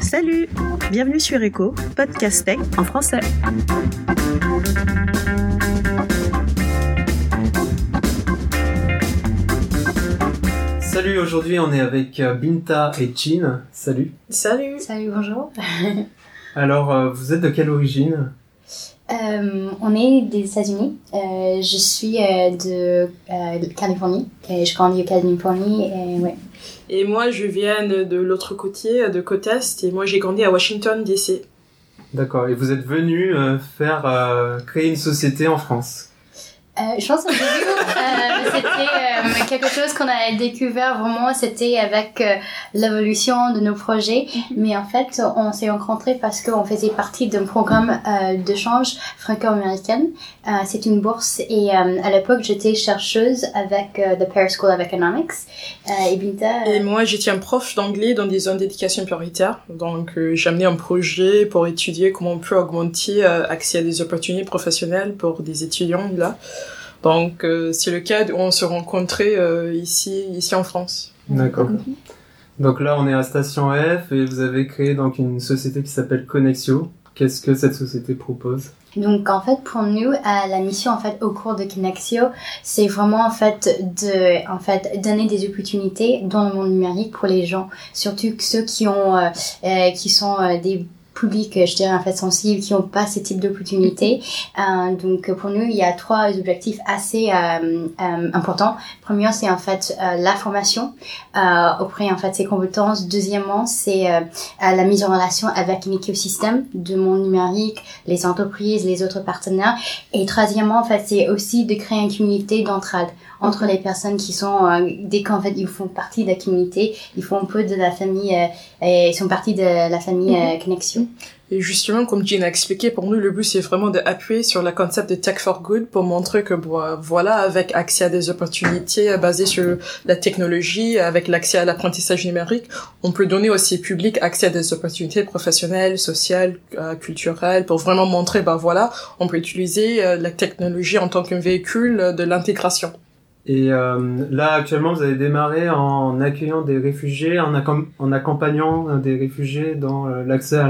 Salut Bienvenue sur Echo, podcast tech en français. Salut, aujourd'hui on est avec euh, Binta et Chin. Salut. Salut. Salut, bonjour. Alors, euh, vous êtes de quelle origine? Euh, on est des États-Unis. Euh, je suis euh, de, euh, de Californie. Et je grandis au Californie. Et, ouais. Et moi, je viens de l'autre côté, de côte Est, et moi, j'ai grandi à Washington, D.C. D'accord. Et vous êtes venu euh, faire euh, créer une société en France. Euh, je pense au début, euh, c'était euh, quelque chose qu'on a découvert vraiment, c'était avec euh, l'évolution de nos projets. Mais en fait, on s'est rencontrés parce qu'on faisait partie d'un programme euh, d'échange franco-américain. Euh, c'est une bourse et euh, à l'époque, j'étais chercheuse avec euh, the Paris School of Economics. Euh, et Binta, Et moi, j'étais un prof d'anglais dans des zones d'éducation prioritaire. Donc, euh, j'ai amené un projet pour étudier comment on peut augmenter euh, accès à des opportunités professionnelles pour des étudiants, là. Donc, euh, c'est le cas où on se rencontrait euh, ici, ici en France. D'accord. Donc là, on est à Station F et vous avez créé donc une société qui s'appelle Connexio. Qu'est-ce que cette société propose? Donc en fait pour nous euh, la mission en fait au cours de Kinexio c'est vraiment en fait de en fait donner des opportunités dans le monde numérique pour les gens surtout ceux qui ont euh, euh, qui sont euh, des publics euh, je dirais en fait sensibles qui n'ont pas ce type d'opportunités Euh, donc pour nous il y a trois objectifs assez euh, euh, importants. Premier c'est en fait euh, la formation. Euh, auprès en fait ses compétences. Deuxièmement c'est la mise en relation avec un écosystème de monde numérique les entreprises, les autres partenaires. Et troisièmement, en fait, c'est aussi de créer une communauté d'entraide entre les personnes qui sont, euh, dès qu'en fait ils font partie de la communauté, ils font un peu de la famille, euh, et ils sont partie de la famille euh, Connexion. Et justement, comme Jean a expliqué, pour nous, le but, c'est vraiment d'appuyer sur le concept de Tech for Good pour montrer que, bon, voilà, avec accès à des opportunités euh, basées sur la technologie, avec l'accès à l'apprentissage numérique, on peut donner aussi au public accès à des opportunités professionnelles, sociales, euh, culturelles, pour vraiment montrer, ben voilà, on peut utiliser euh, la technologie en tant qu'un véhicule de l'intégration. Et euh, là, actuellement, vous avez démarré en accueillant des réfugiés, en, en accompagnant euh, des réfugiés dans euh, l'accès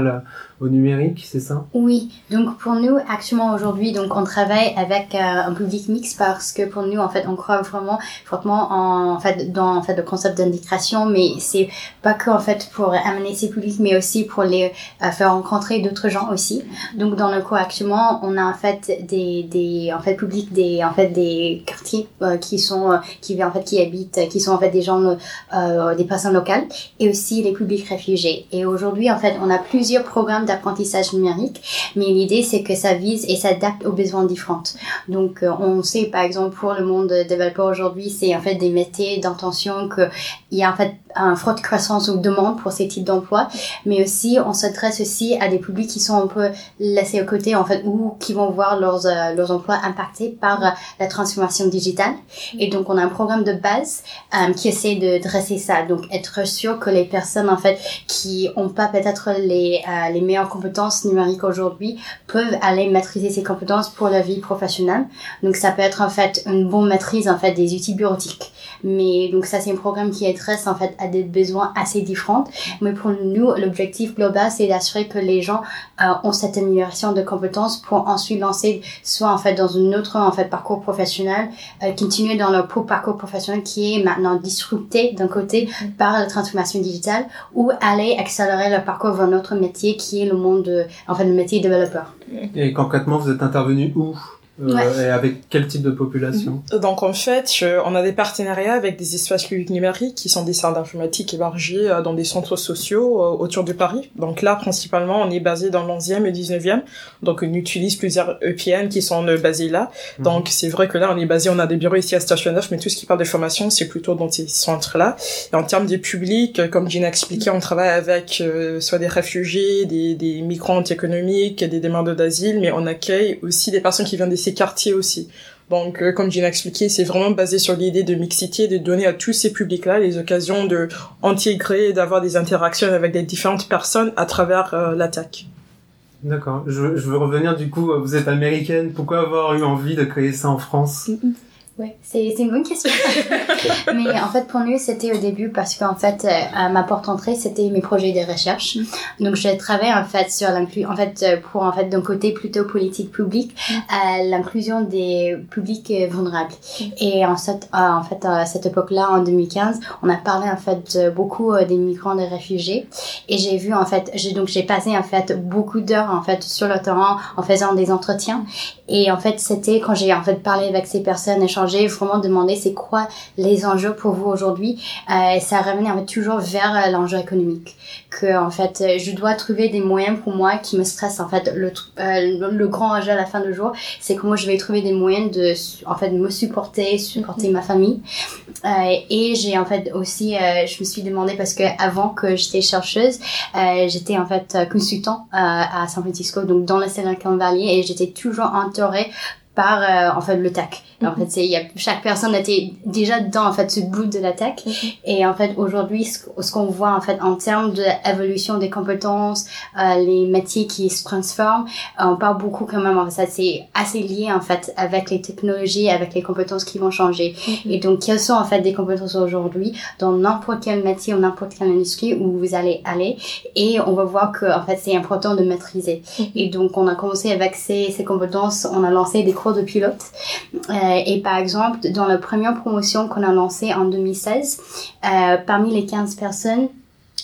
au numérique, c'est ça? Oui, donc pour nous, actuellement aujourd'hui, donc on travaille avec un public mixte parce que pour nous, en fait, on croit vraiment fortement en, en fait dans en fait le concept d'intégration, mais c'est pas que en fait pour amener ces publics, mais aussi pour les faire rencontrer d'autres gens aussi. Donc dans le cours actuellement, on a en fait des des en fait publics des en fait des quartiers qui euh, qui habitent, qui sont en fait des gens euh, des personnes locales et aussi les publics réfugiés. Et aujourd'hui, en fait, on a plusieurs programmes d'apprentissage numérique, mais l'idée, c'est que ça vise et s'adapte aux besoins différents. Donc, euh, on sait, par exemple, pour le monde développeur aujourd'hui, c'est en fait des métiers d'intention que il y a en fait un forte croissance ou demande pour ces types d'emplois, mais aussi, on s'adresse aussi à des publics qui sont un peu laissés à côté, en fait, ou qui vont voir leurs, euh, leurs emplois impactés par euh, la transformation digitale. Et donc, on a un programme de base euh, qui essaie de dresser ça. Donc, être sûr que les personnes, en fait, qui ont pas peut-être les, euh, les meilleures compétences numériques aujourd'hui peuvent aller maîtriser ces compétences pour la vie professionnelle. Donc, ça peut être, en fait, une bonne maîtrise, en fait, des outils bureautiques. Mais, donc, ça, c'est un programme qui adresse, en fait, à des besoins assez différents. Mais pour nous, l'objectif global, c'est d'assurer que les gens euh, ont cette amélioration de compétences pour ensuite lancer soit, en fait, dans un autre, en fait, parcours professionnel, euh, continuer dans leur parcours professionnel qui est maintenant disrupté d'un côté par la transformation digitale ou aller accélérer leur parcours vers notre métier qui est le monde, de, en fait, le métier développeur. Et concrètement, vous êtes intervenu où? Euh, Ouais. Et avec quel type de population Donc en fait, je- on a des partenariats avec des espaces publics numériques qui sont des centres d'informatique élargis euh, dans des centres sociaux euh, autour de Paris. Donc là, principalement, on est basé dans le 11e et 19e. Donc on utilise plusieurs EPN qui sont euh, basés là. Mhm. Donc c'est vrai que là, on est basé, on a des bureaux ici à Station 9, mais tout ce qui parle de formation, c'est plutôt dans ces centres-là. Et en termes de public, comme Gina a expliqué, on travaille avec euh, soit des réfugiés, des, des migrants économiques, des demandeurs d'asile, mais on accueille aussi des personnes qui viennent de ces quartiers aussi. Donc, euh, comme Gina a expliqué, c'est vraiment basé sur l'idée de mixité, de donner à tous ces publics-là les occasions de intégrer et d'avoir des interactions avec des différentes personnes à travers euh, l'attaque. D'accord. Je, je veux revenir du coup, vous êtes américaine. Pourquoi avoir eu envie de créer ça en France? Oui, c'est une bonne question. Mais en fait, pour nous, c'était au début parce qu'en fait, euh, ma porte d'entrée, c'était mes projets de recherche. Mm. Donc, je travaillais en fait sur l'inclusion, en fait, euh, pour en fait d'un côté plutôt politique public, mm. l'inclusion des publics vulnérables. Mm. Et en fait, en fait, à cette époque-là, en 2015, on a parlé en fait beaucoup des migrants, des réfugiés. Et j'ai vu en fait, j'ai donc j'ai passé en fait beaucoup d'heures en fait sur le terrain en faisant des entretiens. Et en fait, c'était quand j'ai en fait parlé avec ces personnes, échangé, vraiment demandé c'est quoi les enjeux pour vous aujourd'hui. Euh, ça revenait en fait toujours vers euh, l'enjeu économique. Que en fait, je dois trouver des moyens pour moi qui me stressent. En fait, le euh, le grand enjeu à la fin du jour, c'est comment je vais trouver des moyens de en fait me supporter, supporter ma famille. Euh, et j'ai en fait aussi, euh, je me suis demandé parce que avant que j'étais chercheuse, j'étais en fait consultant à San Francisco, donc dans la Silicon Valley, et j'étais toujours entourée par euh, en fait le tech. En mhm. fait, c'est il y a chaque personne était déjà dans en fait ce bout de la tech mhm. et en fait aujourd'hui ce, qu'on voit en fait en termes de évolution des compétences, euh, les métiers qui se transforment, euh, on parle beaucoup quand même en fait ça c'est assez lié en fait avec les technologies, avec les compétences qui vont changer. Et donc quelles sont en fait des compétences aujourd'hui dans n'importe quel métier ou n'importe quelle industrie où vous allez aller? Et on va voir que en fait c'est important de maîtriser. Et donc on a commencé avec ces ces compétences, on a lancé des de pilote. Euh, et par exemple, dans la première promotion qu'on a lancée en 2016, euh, parmi les 15 personnes,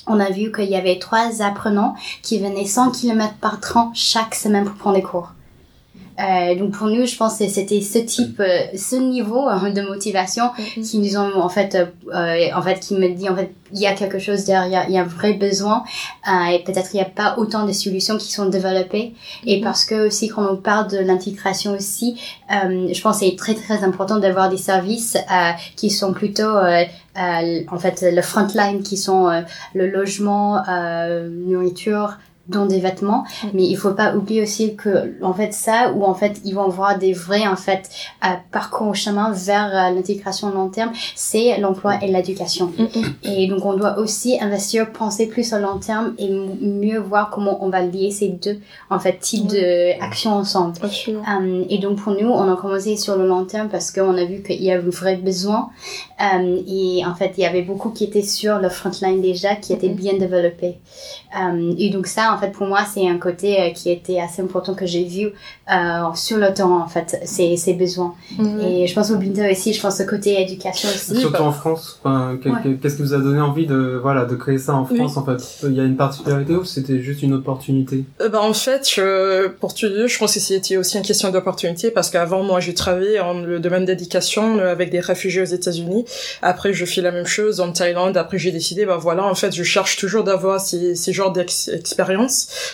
on a vu qu'il y avait trois apprenants qui venaient 100 km par train chaque semaine pour prendre des cours. Euh, donc pour nous, je pense que c'était ce type, euh, ce niveau hein, de motivation mm-hmm. qui nous ont en fait, euh, en fait, qui me dit en fait, il y a quelque chose derrière, il y a un vrai besoin euh, et peut-être il n'y a pas autant de solutions qui sont développées. Et mm-hmm. parce que aussi quand on parle de l'intégration aussi, je pense que c'est très très important d'avoir des services qui sont plutôt en fait le frontline, qui sont le logement, nourriture dans des vêtements mm. mais il faut pas oublier aussi que en fait ça ou en fait ils vont voir des vrais en fait euh, parcours au chemin vers euh, l'intégration long terme c'est l'emploi et l'éducation. Mm, mm. et donc on doit aussi investir penser plus à long terme et mieux voir comment on va lier ces deux en fait types de actions ensemble. Euh, et donc pour nous on a commencé sur le long terme parce qu'on a vu qu'il y a un vrai besoin. Euh, et en fait il y avait beaucoup qui étaient sur le frontline déjà qui étaient bien développés. Euh, et donc ça, en fait, pour moi, c'est un côté euh, qui était assez important que j'ai vu euh, sur le temps, en fait, ces, ces besoins. Mhm. Et je pense au Binto aussi, je pense au côté éducation aussi. Surtout en France. Enfin, Qu'est-ce qui vous a donné envie de, voilà, de créer ça en France, en fait? Il y a une particularité ou c'était juste une opportunité? Euh, bah, En fait, je, pour te dire, je pense que c'était aussi une question d'opportunité parce qu'avant, moi, j'ai travaillé en le domaine d'éducation avec des réfugiés aux États-Unis. Après, je fais la même chose en Thaïlande. Après, j'ai décidé, bah voilà, en fait, je cherche toujours d'avoir ces, ces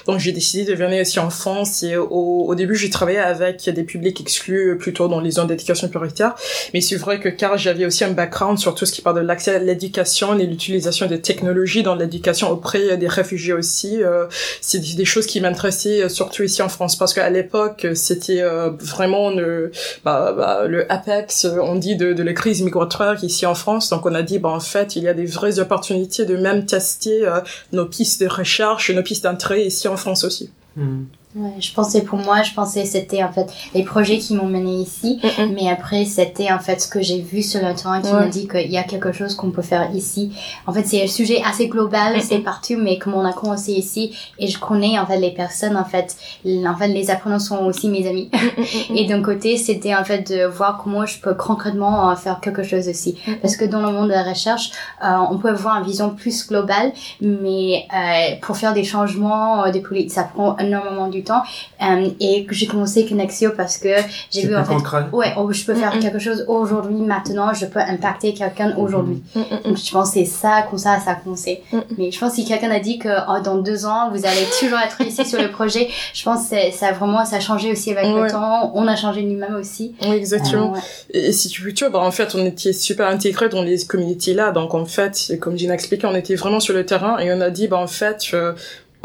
Donc j'ai décidé de venir ici en France et au, début j'ai travaillé avec des publics exclus plutôt dans les zones d'éducation prioritaire. Mais c'est vrai que car j'avais aussi un background sur tout ce qui parle de l'accès à l'éducation et l'utilisation des technologies dans l'éducation auprès des réfugiés aussi, euh, c'est des choses qui m'intéressaient surtout ici en France parce qu'à l'époque c'était euh, vraiment le, bah, bah, apex on dit de, la crise migratoire ici en France. Donc on a dit bah en fait il y a des vraies opportunités de même tester euh, nos pistes de recherche, nos pistes ici en France aussi. Hmm. Ouais, je pensais pour moi, je pensais c'était en fait les projets qui m'ont mené ici, mm, mm. mais après c'était en fait ce que j'ai vu sur le terrain qui m'a dit qu'il y a quelque chose qu'on peut faire ici. En fait, c'est un sujet assez global, mm, c'est partout, mais comme on a commencé ici et je connais en fait les personnes en fait, en fait les apprenants sont aussi mes amis. et d'un côté, c'était en fait de voir comment je peux concrètement euh, faire quelque chose aussi, parce que dans le monde de la recherche, euh, on peut avoir une vision plus globale, mais euh, pour faire des changements, des politiques, ça prend énormément du euh, et que j'ai commencé Connexio parce que j'ai vu en fait ouais oh, je peux faire quelque chose aujourd'hui maintenant je peux impacter quelqu'un aujourd'hui. Donc je pense c'est ça comme ça ça a commencé. Mais je pense si quelqu'un a dit que oh, dans deux ans vous allez toujours être ici sur le projet je pense que ça vraiment ça a changé aussi avec le temps. On a changé nous-mêmes aussi. Oui exactement. Euh, et si tu veux tu vois bah, en fait on était super intégrés dans les communautés là donc en fait comme Gina expliqué on était vraiment sur le terrain et on a dit bah en fait euh,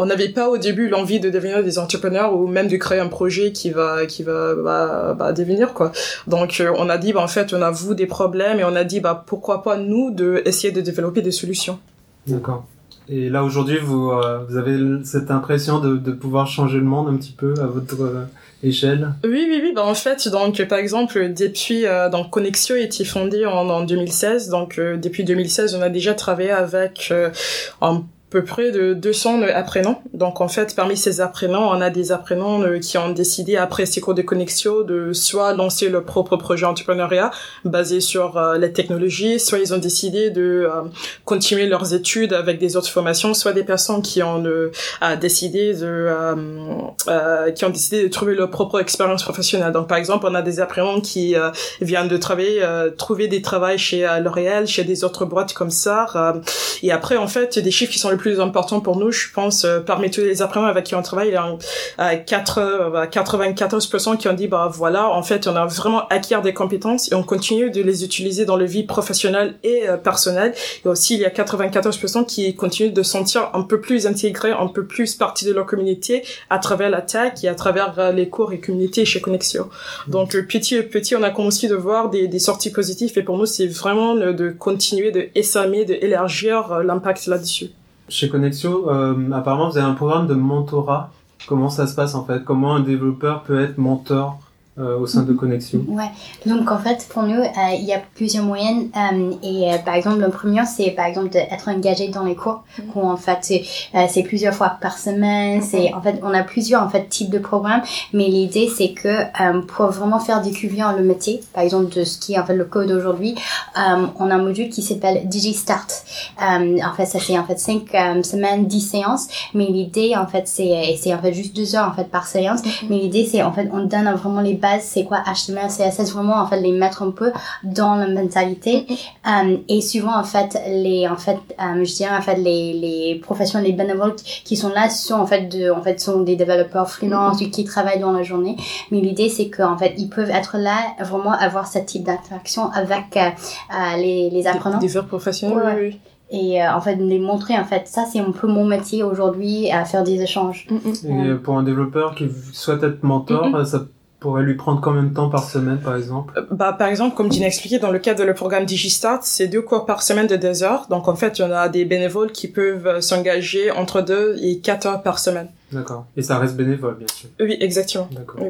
on n'avait pas au début l'envie de devenir des entrepreneurs ou même de créer un projet qui va qui va bah, bah, devenir quoi. Donc euh, on a dit bah en fait on a vous des problèmes et on a dit bah pourquoi pas nous de essayer de développer des solutions. D'accord. Et là aujourd'hui, vous, euh, vous avez cette impression de, de pouvoir changer le monde un petit peu à votre euh, échelle? Oui, oui, oui. Bah, en fait, donc, par exemple, depuis, euh, donc, Connexio a été fondé en, en 2016. Donc, depuis 2016, on a déjà travaillé avec un peu près de 200 apprenants. Donc en fait, parmi ces apprenants, on a des apprenants euh, qui ont décidé après ces cours de connexion de soit lancer leur propre projet entrepreneuriat basé sur euh, la technologie, soit ils ont décidé de euh, continuer leurs études avec des autres formations, soit des personnes qui ont décidé de qui ont décidé de trouver leur propre expérience professionnelle. Donc par exemple, on a des apprenants qui viennent de travailler trouver des travails chez L'Oréal, chez des autres boîtes comme ça et après en fait, des chiffres qui sont le plus important pour nous, je pense, euh, parmi tous les apprenants avec qui on travaille, il y a 4, 94% qui ont dit, bah voilà, en fait, on a vraiment acquis des compétences et on continue de les utiliser dans le vie professionnelle et euh, personnelle. Et aussi, il y a 94% qui continuent de sentir un peu plus intégrés, un peu plus partie de leur communauté à travers la tech et à travers euh, les cours et communautés chez Connexio. Mmh. Donc, petit à petit, on a commencé de voir des, des sorties positives et pour nous, c'est vraiment de continuer de essamer, de élargir l'impact là-dessus. Chez Connexio, euh, apparemment, vous avez un programme de mentorat. Comment ça se passe en fait? Comment un développeur peut être mentor? Euh, au sein de Connexion Ouais, donc en fait pour nous euh, il y a plusieurs moyens euh, et par exemple le premier c'est par exemple d'être engagé dans les cours mm où en fait c'est plusieurs fois par semaine, c'est en fait on a plusieurs en fait types de programmes mais l'idée c'est que pour vraiment faire découvrir le métier par exemple de ce qui est en fait le code aujourd'hui on a un module qui s'appelle DigiStart en fait ça c'est en fait 5 semaines 10 séances mais l'idée en fait c'est c'est en fait juste deux heures en fait par séance mm-hmm. mais l'idée c'est en fait on donne vraiment les base, c'est quoi HTML, CSS, vraiment en fait les mettre un peu dans la mentalité. Mm-hmm. Euh, et souvent en fait les en fait euh, je dirais en fait les les professions les bénévoles qui sont là sont en fait de en fait sont des développeurs freelance mm-hmm. qui travaillent dans la journée. Mais l'idée c'est qu'en fait ils peuvent être là vraiment avoir ce type d'interaction avec euh, les les apprenants. Des, professionnels. Oui et euh, en fait les montrer en fait ça c'est un peu mon métier aujourd'hui à faire des échanges mm-hmm. et pour un développeur qui souhaite être mentor ça pourrait lui prendre combien de temps par semaine, par exemple? Euh, Bah, par exemple, comme Dina expliqué, dans le cadre de programme DigiStart, c'est deux cours par semaine de deux heures. Donc, en fait, il y en a des bénévoles qui peuvent euh, s'engager entre deux et quatre heures par semaine. D'accord. Et ça reste bénévole, bien sûr. Oui, exactement. D'accord.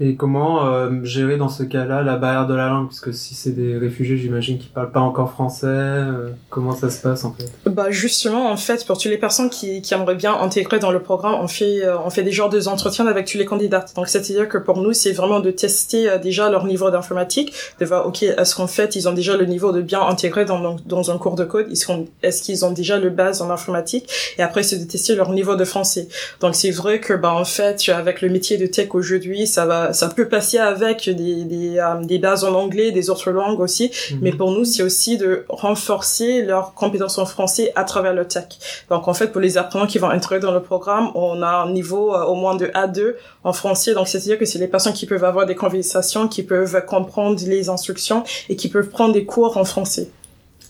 Et comment euh, gérer dans ce cas-là la barrière de la langue? Parce que si c'est des réfugiés, j'imagine qu'ils parlent pas encore français. Euh, comment ça se passe en fait? Bah justement, en fait, pour toutes les personnes qui, qui aimeraient bien intégrer dans le programme, on fait euh, on fait des genres de entretiens avec tous les candidats. Donc c'est-à-dire que pour nous, c'est vraiment de tester déjà leur niveau d'informatique, de voir ok est-ce qu'en fait ils ont déjà le niveau de bien intégrer dans dans un cours de code, est-ce qu'ils ont déjà le base en informatique, et après c'est de tester leur niveau de français. Donc c'est vrai que bah en fait avec le métier de tech aujourd'hui, ça va ça peut passer avec des, des, euh, des, bases en anglais, des autres langues aussi, mhm. mais pour nous, c'est aussi de renforcer leurs compétences en français à travers le tech. Donc en fait, pour les apprenants qui vont entrer dans le programme, on a un niveau euh, au moins de A2 en français, donc c'est-à-dire que c'est les personnes qui peuvent avoir des conversations, qui peuvent comprendre les instructions et qui peuvent prendre des cours en français.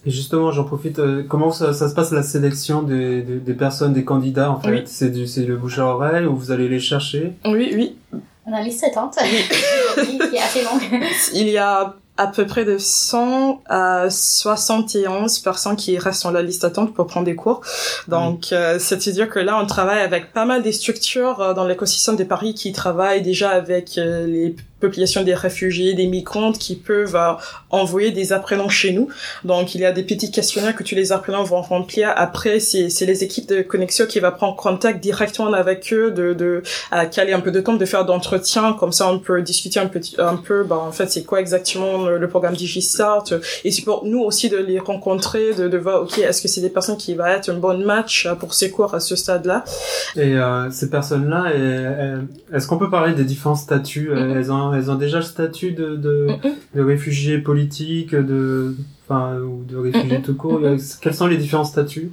Et justement, j'en profite. Euh, comment ça, ça, se passe la sélection des, des, des personnes, des candidats en fait? C'est du c'est le bouche à oreille ou vous allez les chercher? Oui, oui. On a liste d'attente qui est assez longue. Il y a à peu près de 100 à 71 personnes qui restent sur la liste d'attente pour prendre des cours. Donc, euh, c'est-à-dire que là, on travaille avec pas mal des structures euh, dans l'écosystème de Paris qui travaillent déjà avec euh, les population des réfugiés, des migrants qui peuvent euh, envoyer des apprenants chez nous. Donc il y a des petits questionnaires que tous les apprenants vont remplir. Après c'est c'est les équipes de connexion qui va prendre contact directement avec eux, de de à caler un peu de temps, de faire d'entretien comme ça on peut discuter un petit un peu. Bah en fait c'est quoi exactement le, programme DigiStart et c'est pour nous aussi de les rencontrer, de de voir ok est-ce que c'est des personnes qui va être un bon match pour ces cours à ce stade-là? Et euh, ces personnes-là, est-ce qu'on peut parler des différents statuts? Mm-hmm. Elles ont elles ont déjà le statut de, de, de réfugiés politiques, de enfin ou de réfugiés tout court. Quels sont les différents statuts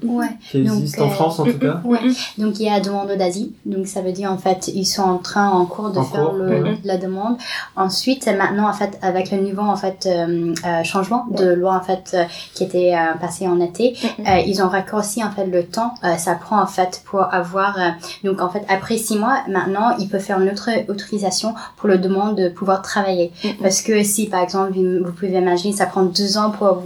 qui existent en France en tout cas ouais. Donc il y a demande d'asile. Donc ça veut dire en fait ils sont en train en cours de faire le, la demande. Ensuite maintenant en fait avec le niveau en fait euh, euh, changement de loi en fait euh, qui était passé en été, ils ont raccourci en fait le temps. ça prend en fait pour avoir donc en fait après six mois maintenant ils peuvent faire une autre autorisation pour le demande de pouvoir travailler. Parce que si par exemple vous pouvez imaginer ça prend deux ans pour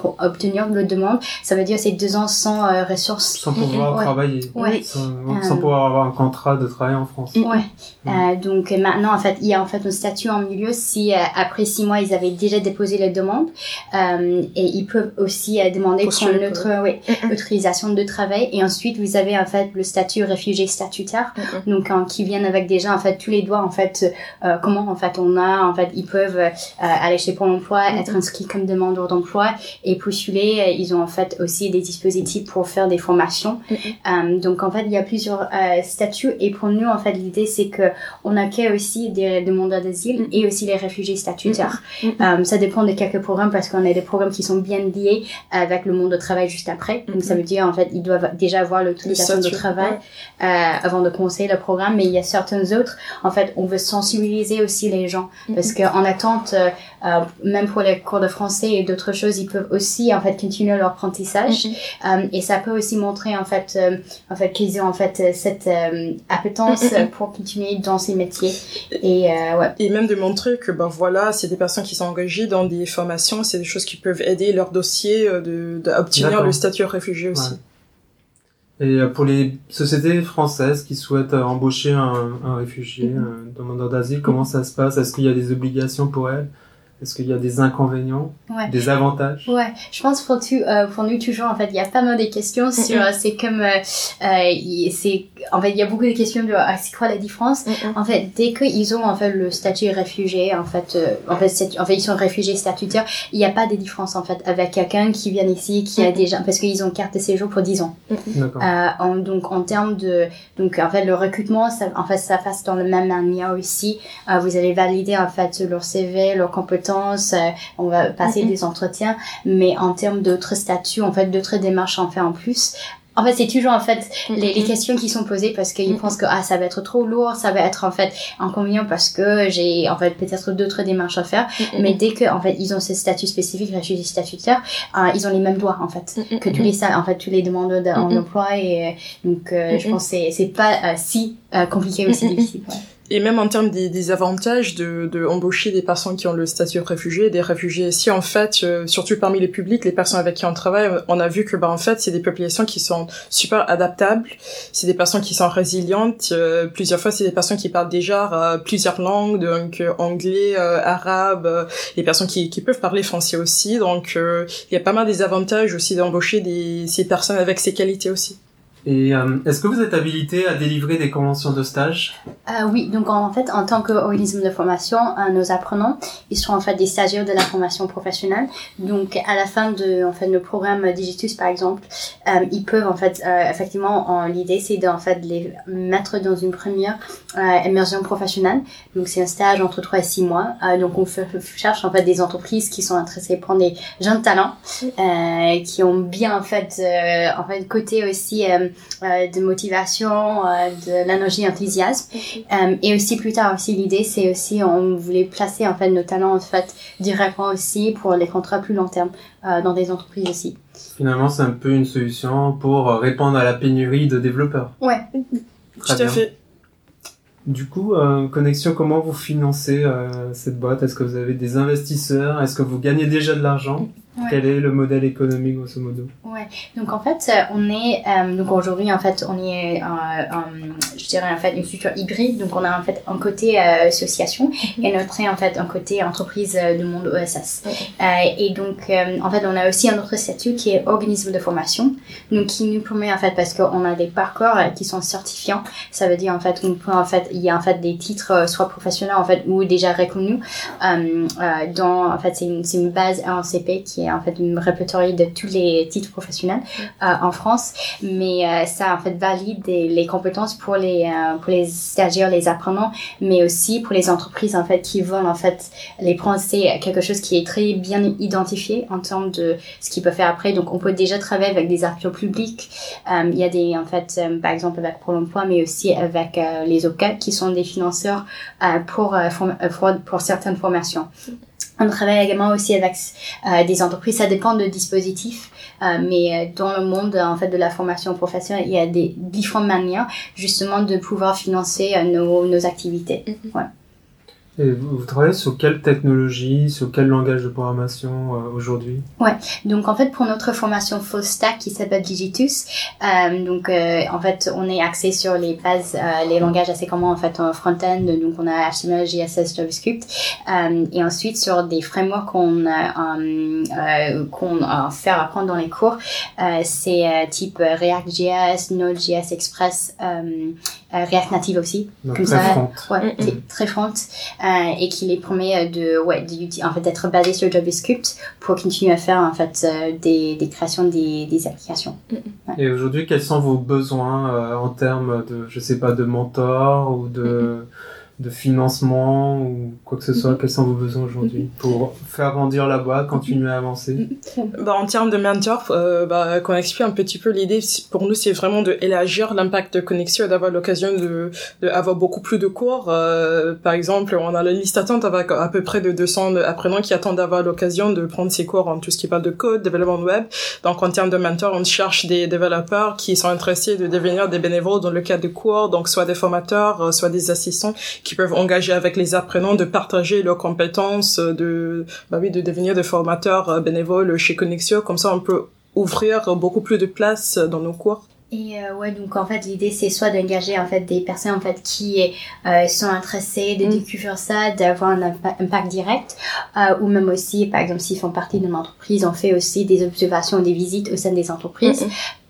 pour, obtenir le demande, ça veut dire c'est deux ans sans ressources. Sans pouvoir travailler. Ouais. Sans, pouvoir avoir un contrat de travail en France. Ouais. donc maintenant, en fait, il y a en fait un statut en milieu si après six mois ils avaient déjà déposé la demande. Et ils peuvent aussi demander pour une autre oui, autorisation de travail. Et ensuite vous avez en fait le statut réfugié statutaire. Donc qui viennent avec déjà en fait tous les droits en fait euh, comment en fait on a en fait ils peuvent euh, aller chez Pôle Emploi être inscrits comme demandeurs d'emploi et postuler ils ont en fait aussi des dispositifs pour faire des formations. Euh, donc en fait il y a plusieurs statuts et pour nous en fait l'idée c'est que on accueille aussi des demandeurs d'asile et aussi les réfugiés statutaires. Ça dépend de quelques programmes parce qu'on a des programmes qui sont bien liés avec le monde du travail juste après. Donc ça veut dire en fait ils doivent déjà avoir l'autorisation de travail euh, avant de commencer le programme, mais il y a certains autres. En fait, on veut sensibiliser aussi les gens. Parce qu'en attente, euh, euh, même pour les cours de français et d'autres choses, ils peuvent aussi en fait continuer leur apprentissage mm-hmm. et ça peut aussi montrer en fait en fait qu'ils ont en fait cette appétence mm-hmm. pour continuer dans ces métiers et ouais. Et même de montrer que ben voilà, c'est des personnes qui sont engagées dans des formations, c'est des choses qui peuvent aider leur dossier de d'obtenir le statut de réfugié aussi. Et euh, pour les sociétés françaises qui souhaitent euh, embaucher un, un réfugié, mm-hmm. un demandeur d'asile, comment ça se passe? Est-ce qu'il y a des obligations pour elles? Est-ce qu'il y a des inconvénients, des avantages Ouais, je pense pour, tu, euh, pour nous toujours en fait, il y a pas mal de questions sur c'est comme euh, euh c'est en fait il y a beaucoup de questions de ah, c'est quoi la différence En fait, dès qu'ils ont en fait le statut réfugié, en fait euh, en fait en fait ils sont réfugiés statutaires, il n'y a pas de différence en fait avec quelqu'un qui vient ici qui a déjà parce qu'ils ont carte de séjour pour 10 ans. Euh, donc en termes de donc en fait le recrutement ça en fait ça passe dans le même manière aussi. vous allez valider en fait leur CV, leurs compétences euh, on va passer mhm. des entretiens, mais en termes d'autres statuts, en fait, d'autres démarches en fait en plus, en fait, c'est toujours en fait les, les, mhm. questions qui sont posées parce qu'ils mhm. pensent que ah ça va être trop lourd, ça va être en fait inconvénient parce que j'ai en fait peut-être d'autres démarches à faire. Mais dès que en fait ils ont ces statuts spécifiques, réfugiés statutaires, euh, ils ont les mêmes droits en fait que tous les en fait tous les demandeurs d'emploi et euh, donc euh, je pense c'est c'est pas si compliqué aussi difficile. Ouais et même en termes des, des avantages de, de, embaucher des personnes qui ont le statut de réfugié, des réfugiés. Si en fait, euh, surtout parmi les publics, les personnes avec qui on travaille, on a vu que bah en fait, c'est des populations qui sont super adaptables, c'est des personnes qui sont résilientes. Euh, plusieurs fois, c'est des personnes qui parlent déjà euh, plusieurs langues, donc anglais, arabe, les personnes qui, qui peuvent parler français aussi. Donc, il y a pas mal des avantages aussi d'embaucher des ces personnes avec ces qualités aussi. Et euh, est-ce que vous êtes habilité à délivrer des conventions de stage? Euh, Oui, donc en fait, en tant qu'organisme de formation, euh, nos apprenants, ils sont en fait des stagiaires de la formation professionnelle. Donc à la fin de en fait nos programmes Digitus par exemple, euh, ils peuvent en fait effectivement, l'idée c'est d'en fait les mettre dans une première immersion professionnelle. Donc c'est un stage entre 3 et 6 mois. donc on cherche en fait des entreprises qui sont intéressées par des jeunes talents, qui ont bien en fait en fait côté aussi euh, de motivation, euh, de l'énergie, enthousiasme. Euh, et aussi plus tard aussi l'idée c'est aussi on voulait placer en fait nos talents en fait directement aussi pour les contrats plus long terme dans des entreprises aussi. Finalement c'est un peu une solution pour répondre à la pénurie de développeurs. Ouais. Tout à fait. Du coup, Connexion, comment vous financez cette boîte? Est-ce que vous avez des investisseurs? Est-ce que vous gagnez déjà de l'argent? Quel est le modèle économique grosso modo Ouais, donc en fait, euh, on est euh, donc aujourd'hui en fait, on est euh, je dirais en fait une structure hybride. Donc on a en fait un côté association mhm. et notre en fait un côté entreprise du monde OSS. et donc en fait, on a aussi un autre statut qui est organisme de formation, donc qui nous permet en fait parce qu'on a des parcours qui sont certifiants. Ça veut dire en fait qu'on peut en fait il y a en fait des titres soit professionnels en fait ou déjà reconnus. dans en fait c'est une, une base en CP qui est en fait une répertorie de tous les titres professionnels euh, en France, mais euh, ça en fait valide les compétences pour les euh, pour les stagiaires, les apprenants, mais aussi pour les entreprises en fait qui veulent en fait les prendre. C'est quelque chose qui est très bien identifié en termes de ce qu'ils peuvent faire après. Donc on peut déjà travailler avec des acteurs publics. il y a des en fait par exemple avec Pôle Emploi, mais aussi avec les OCAD qui sont des financeurs pour, pour pour certaines formations. On travaille également aussi avec euh, des entreprises, ça dépend de dispositifs, euh, mais euh, dans le monde en fait de la formation professionnelle, il y a des différentes manières justement de pouvoir financer nos, nos activités. Mm-hmm. Et vous, vous travaillez sur quelle technologie, sur quel langage de programmation euh, aujourd'hui? Donc en fait pour notre formation full stack qui s'appelle Digitus, euh, donc euh, en fait on est axé sur les bases, euh, les langages assez communs en fait en front-end, donc on a HTML, CSS, JavaScript, euh, et ensuite sur des frameworks qu'on euh, euh, qu'on euh, fait apprendre dans les cours, euh, c'est euh, type React.js, Node.js Express, euh, euh, React Native aussi, Donc Comme très ça, front. Ouais, Mm, très front euh, et qui les permet de ouais en fait d'être basé sur JavaScript pour continuer à faire en fait euh, des, des créations des, des applications. Et aujourd'hui, quels sont vos besoins euh, en termes de, je sais pas, de mentor ou de, de financement ou quoi que ce soit Quels sont vos besoins aujourd'hui pour faire grandir la boîte, continuer à avancer? Bah, en termes de mentor, euh, bah, qu'on explique un petit peu l'idée, pour nous, c'est vraiment de élargir l'impact de connexion et d'avoir l'occasion de, de avoir beaucoup plus de cours. Euh, par exemple, on a la liste d'attente avec à peu près de 200 apprenants qui attendent d'avoir l'occasion de prendre ces cours en tout ce qui parle de code, développement web. Donc, en termes de mentor, on cherche des développeurs qui sont intéressés de devenir des bénévoles dans le cadre de cours, donc soit des formateurs, euh, soit des assistants qui peuvent engager avec les apprenants de partager leurs compétences, euh, de, bah oui, de devenir des formateurs euh, bénévoles chez Connexio. Comme ça, on peut ouvrir beaucoup plus de places dans nos cours. Et euh, ouais donc en fait l'idée c'est soit d'engager en fait des personnes en fait qui euh, sont intéressées de Mm. découvrir ça, d'avoir un impa- impact direct, euh, ou même aussi par exemple s'ils font partie d'une entreprise, on fait aussi des observations, des visites au sein des entreprises.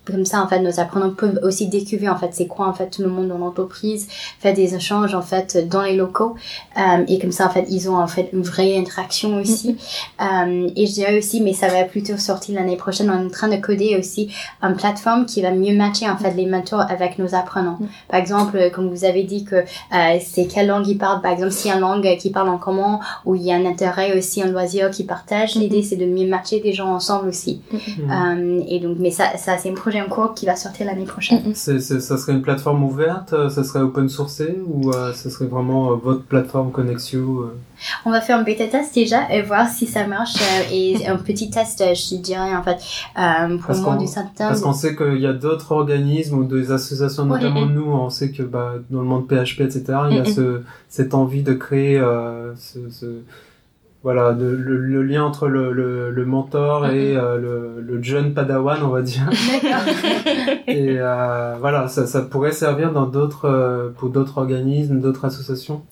Comme ça, en fait, nos apprenants peuvent aussi découvrir, en fait, c'est quoi, en fait, tout le monde dans l'entreprise, faire des échanges, en fait, dans les locaux. Euh, et comme ça, en fait, ils ont, en fait, une vraie interaction aussi. Euh, et je dirais aussi, mais ça va plutôt sortir l'année prochaine, on est en train de coder aussi une plateforme qui va mieux matcher, en fait, les mentors avec nos apprenants. Par exemple, euh, comme vous avez dit que euh, c'est quelle langue ils parlent, par exemple, s'il y a une langue qui parle en commun, ou il y a un intérêt aussi, un loisir qui partagent, l'idée, c'est de mieux matcher des gens ensemble aussi. Et donc, mais ça, ça c'est un projet en cours qui va sortir l'année prochaine. C'est, c'est- ça serait une plateforme ouverte euh, Ça serait open sourcé Ou euh, ça serait vraiment euh, votre plateforme Connexio euh? On va faire un bêta test déjà et voir si ça marche. euh, et un petit test, je dirais en fait, euh, pour Parce le mois qu'on- du septembre. Parce qu'on sait qu'il y a d'autres organismes ou des associations, Ouais. notamment nous, on sait que bah, dans le monde PHP, etc., il y a ce, cette envie de créer euh, ce, ce- voilà, de- le, le lien entre le, le, le mentor et euh, le, le jeune padawan, on va dire. D'accord. et euh, voilà, ça, ça pourrait servir dans d'autres, euh, pour d'autres organismes, d'autres associations.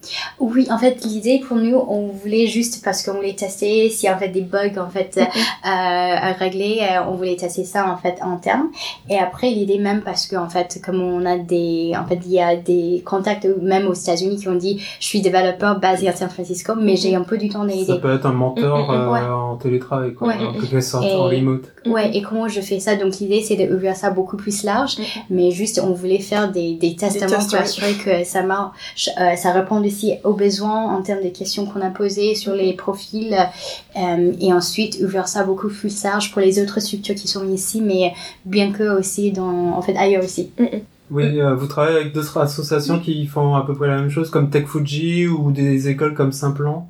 Oui, en fait, l'idée pour nous, on voulait juste parce qu'on voulait tester s'il y avait des bugs en fait euh, à régler, on voulait tester ça en fait interne. Et après, l'idée même parce que en fait, comme on a des, en fait, il y a des contacts même aux États-Unis qui ont dit, je suis développeur basé à San Francisco, mais j'ai un peu du temps d'aider. Peut être un mentor Mhm, euh, ouais. en télétravail, quoi, Ouais. en quelque sorte, Et- en remote. Ouais, et comment je fais ça? Donc l'idée c'est d'ouvrir ça beaucoup plus large, mais juste on voulait faire des, des tests avant pour assurer que ça marche, euh, ça répond aussi aux besoins en termes des questions qu'on a posées sur les profils, euh, et ensuite ouvrir ça beaucoup plus large pour les autres structures qui sont ici, mais bien que aussi dans, en fait ailleurs aussi. Oui, euh, vous travaillez avec d'autres associations qui font à peu près la même chose, comme Tech Fuji ou des écoles comme Simplon.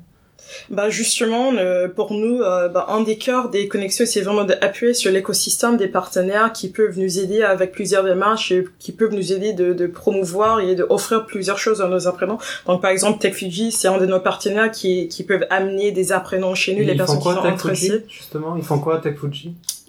Bah justement, euh, pour nous, euh, bah, un des cœurs des connexions, c'est vraiment d'appuyer sur l'écosystème des partenaires qui peuvent nous aider avec plusieurs démarches et qui peuvent nous aider de, de promouvoir et d'offrir plusieurs choses à nos apprenants. Donc par exemple, TechFuji, c'est un de nos partenaires qui, qui peuvent amener des apprenants chez nous, Et les personnes quoi, qui sont intéressées. justement? Ils font quoi, Tech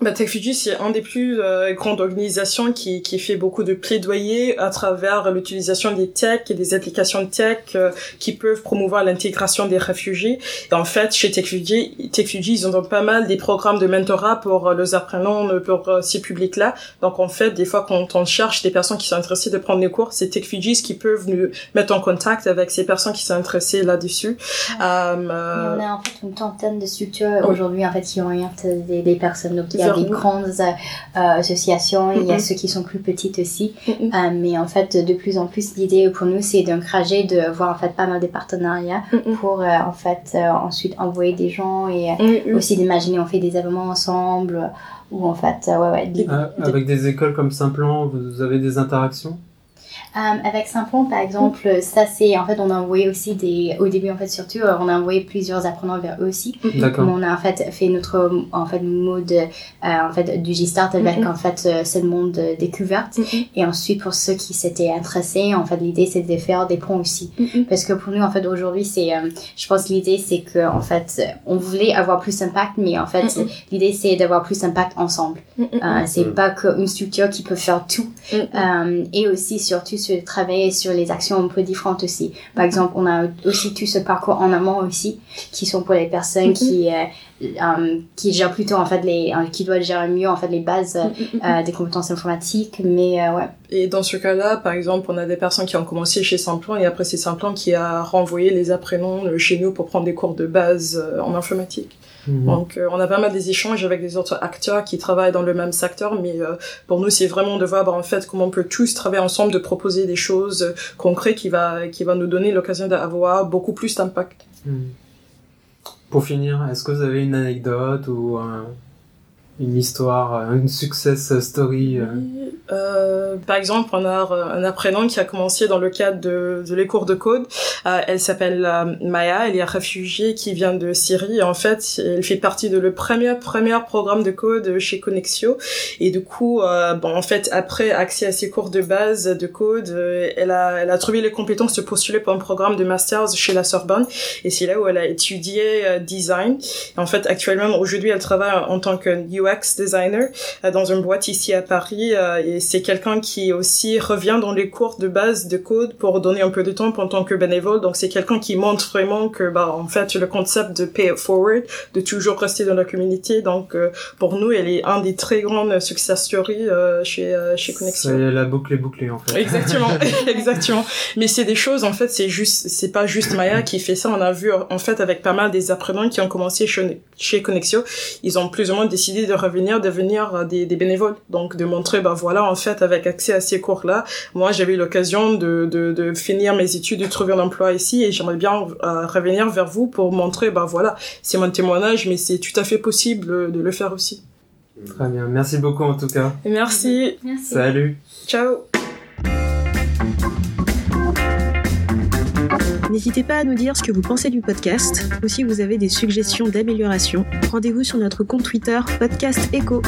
Bah, TechFuji, c'est un des plus euh, grandes organisations qui, qui fait beaucoup de plaidoyer à travers l'utilisation des tech et des applications tech euh, qui peuvent promouvoir l'intégration des réfugiés. Et en fait, chez TechFuji, TechFuji, ils ont pas mal des programmes de mentorat pour euh, les apprenants, euh, pour euh, ces publics-là. Donc en fait, des fois, quand on cherche des personnes qui sont intéressées de prendre des cours, c'est TechFuji qui peuvent nous mettre en contact avec ces personnes qui sont intéressées là-dessus. Euh, euh, on a en fait une trentaine de structures Oui. aujourd'hui en fait qui orientent des, des personnes. Donc il y a des Vers nous. grandes euh, associations, il y a ceux qui sont plus petites aussi. Euh, mais en fait, de plus en plus, l'idée pour nous, c'est d'encourager de voir en fait pas mal de partenariats pour euh, en fait euh, ensuite envoyer des gens et euh, aussi d'imaginer on fait des événements ensemble euh, ou en fait euh, ouais Avec des écoles comme Simplon, vous avez des interactions? Euh, avec Simplon, par exemple, ça c'est en fait on a envoyé aussi des au début en fait surtout euh, on a envoyé plusieurs apprenants vers eux aussi. D'accord. On a en fait fait notre en fait mode euh, en fait du G-Start avec Mhm. en fait euh, ce monde de découverte et ensuite pour ceux qui s'étaient intéressés en fait l'idée c'était de faire des ponts aussi parce que pour nous en fait aujourd'hui c'est euh, je pense que l'idée c'est que en fait on voulait avoir plus d'impact mais en fait Mhm. l'idée c'est d'avoir plus d'impact ensemble. Euh, c'est Mhm. pas qu'une structure qui peut faire tout Mhm. euh, et aussi surtout sur travailler sur les actions un peu différentes aussi. Par exemple, on a aussi tout ce parcours en amont aussi qui sont pour les personnes Mhm. qui euh, euh, qui gèrent plutôt en fait les euh, qui doivent gérer mieux en fait les bases euh, des compétences informatiques mais ouais Et dans ce cas-là, par exemple, on a des personnes qui ont commencé chez Simplon et après c'est Simplon qui a renvoyé les apprenants chez nous pour prendre des cours de base en informatique. Mhm. Donc euh, on a pas mal des échanges avec des autres acteurs qui travaillent dans le même secteur, mais euh, pour nous c'est vraiment de voir bah, en fait comment on peut tous travailler ensemble, de proposer des choses euh, concrètes qui va qui va nous donner l'occasion d'avoir beaucoup plus d'impact. Mhm. Pour finir, est-ce que vous avez une anecdote ou un- une histoire, euh, une success story euh, Euh, par exemple, on a un apprenant qui a commencé dans le cadre de, les cours de code. Elle s'appelle Maya, elle est réfugiée qui vient de Syrie. En fait, elle fait partie de le premier premier programme de code chez Connexio. Et du coup, bon, en fait, après accès à ses cours de base de code, elle a elle a trouvé les compétences de postuler pour un programme de masters chez la Sorbonne. Et c'est là où elle a étudié design. En fait, actuellement, aujourd'hui, elle travaille en tant que UX designer euh, dans une boîte ici à Paris euh, et c'est quelqu'un qui aussi revient dans les cours de base de code pour donner un peu de temps en tant que bénévole donc c'est quelqu'un qui montre vraiment que bah en fait le concept de pay it forward de toujours rester dans la communauté donc euh, pour nous elle est un des très grandes success stories chez chez Connexion la boucle est bouclée en fait. Exactement, exactement. Mais c'est des choses, en fait, c'est juste, c'est pas juste Maya qui fait ça. On a vu, en fait, avec pas mal des apprenants qui ont commencé chez, chez Connexio, ils ont plus ou moins décidé de revenir, devenir euh, des, des bénévoles. Donc, de montrer, ben voilà, en fait, avec accès à ces cours-là, moi, j'avais eu l'occasion de, de, de finir mes études, de trouver un emploi ici, et j'aimerais bien euh, revenir vers vous pour montrer, ben voilà, c'est mon témoignage, mais c'est tout à fait possible de le faire aussi. Très bien, merci beaucoup en tout cas. Merci. merci Salut. Ciao. N'hésitez pas à nous dire ce que vous pensez du podcast ou si vous avez des suggestions d'amélioration. Rendez-vous sur notre compte Twitter Podcast Echo.